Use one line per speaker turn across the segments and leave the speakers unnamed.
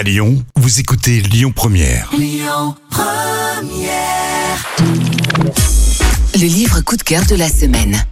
À Lyon, vous écoutez Lyon Première.
Le livre coup de cœur de la semaine.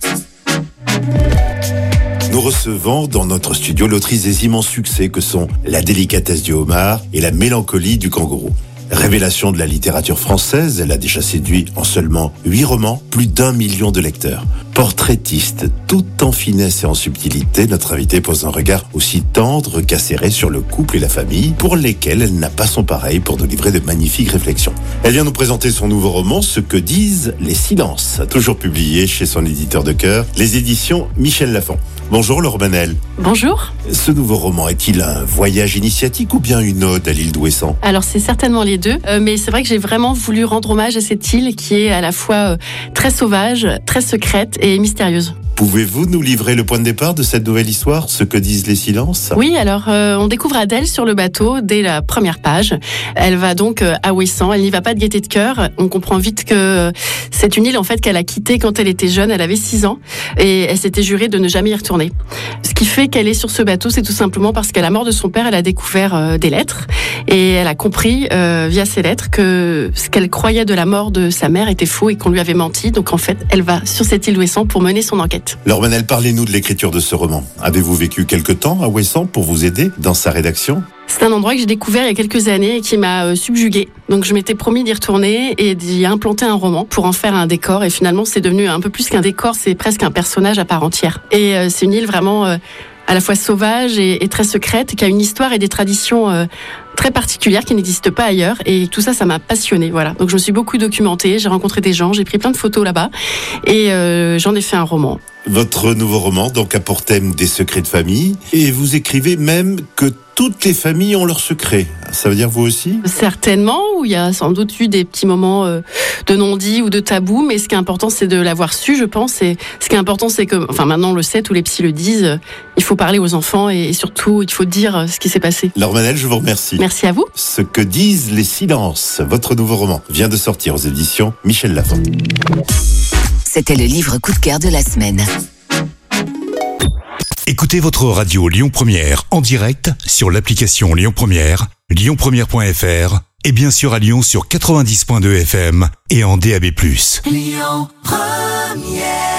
Nous recevons dans notre studio l'autrice des immenses succès que sont La délicatesse du homard et La mélancolie du kangourou. Révélation de la littérature française, elle a déjà séduit en seulement huit romans plus d'un million de lecteurs. Portraitiste, tout en finesse et en subtilité, notre invitée pose un regard aussi tendre qu'acéré sur le couple et la famille, pour lesquels elle n'a pas son pareil pour nous livrer de magnifiques réflexions. Elle vient nous présenter son nouveau roman, Ce que disent les silences, toujours publié chez son éditeur de cœur, les éditions Michel Lafon. Bonjour Laure Manel.
Bonjour.
Ce nouveau roman est-il un voyage initiatique ou bien une ode à l'île d'Ouessant?
Alors c'est certainement les deux, euh, mais c'est vrai que j'ai vraiment voulu rendre hommage à cette île qui est à la fois euh, très sauvage, très secrète et mystérieuse.
Pouvez-vous nous livrer le point de départ de cette nouvelle histoire, ce que disent les silences?
Oui, alors euh, on découvre Adèle sur le bateau dès la première page. Elle va donc euh, à Ouessant, elle n'y va pas de gaieté de cœur. On comprend vite que c'est une île en fait qu'elle a quittée quand elle était jeune, elle avait 6 ans et elle s'était jurée de ne jamais y retourner. Ce qui fait qu'elle est sur ce bateau, c'est tout simplement parce qu'à la mort de son père, elle a découvert euh, des lettres et elle a compris euh, via ces lettres que ce qu'elle croyait de la mort de sa mère était faux et qu'on lui avait menti. Donc en fait, elle va sur cette île d'Ouessant pour mener son enquête.
Laure Manel, parlez-nous de l'écriture de ce roman. Avez-vous vécu quelque temps à Ouessant pour vous aider dans sa rédaction?
C'est un endroit que j'ai découvert il y a quelques années et qui m'a euh, subjuguée. Donc je m'étais promis d'y retourner et d'y implanter un roman pour en faire un décor. Et finalement, c'est devenu un peu plus qu'un décor, c'est presque un personnage à part entière. Et euh, c'est une île vraiment euh, à la fois sauvage et, très secrète, qui a une histoire et des traditions très particulières qui n'existent pas ailleurs. Et tout ça, ça m'a passionné. Voilà. Donc je me suis beaucoup documentée, j'ai rencontré des gens, j'ai pris plein de photos là-bas et euh, j'en ai fait un roman.
Votre nouveau roman, donc, a pour thème des secrets de famille. Et vous écrivez même que toutes les familles ont leurs secrets. Ça veut dire vous aussi?
Certainement, où il y a sans doute eu des petits moments euh, de non-dit ou de tabou, mais ce qui est important, c'est de l'avoir su, je pense. Et ce qui est important, c'est que, enfin maintenant on le sait, tous les psys le disent, euh, il faut parler aux enfants et, surtout, il faut dire ce qui s'est passé.
Laure Manel, je vous remercie.
Merci à vous.
Ce que disent les silences, votre nouveau roman, vient de sortir aux éditions Michel Lafon.
C'était le livre coup de cœur de la semaine.
Écoutez votre radio Lyon Première en direct sur l'application Lyon Première, lyonpremière.fr et bien sûr à Lyon sur 90.2 FM et en DAB+.
Lyon Première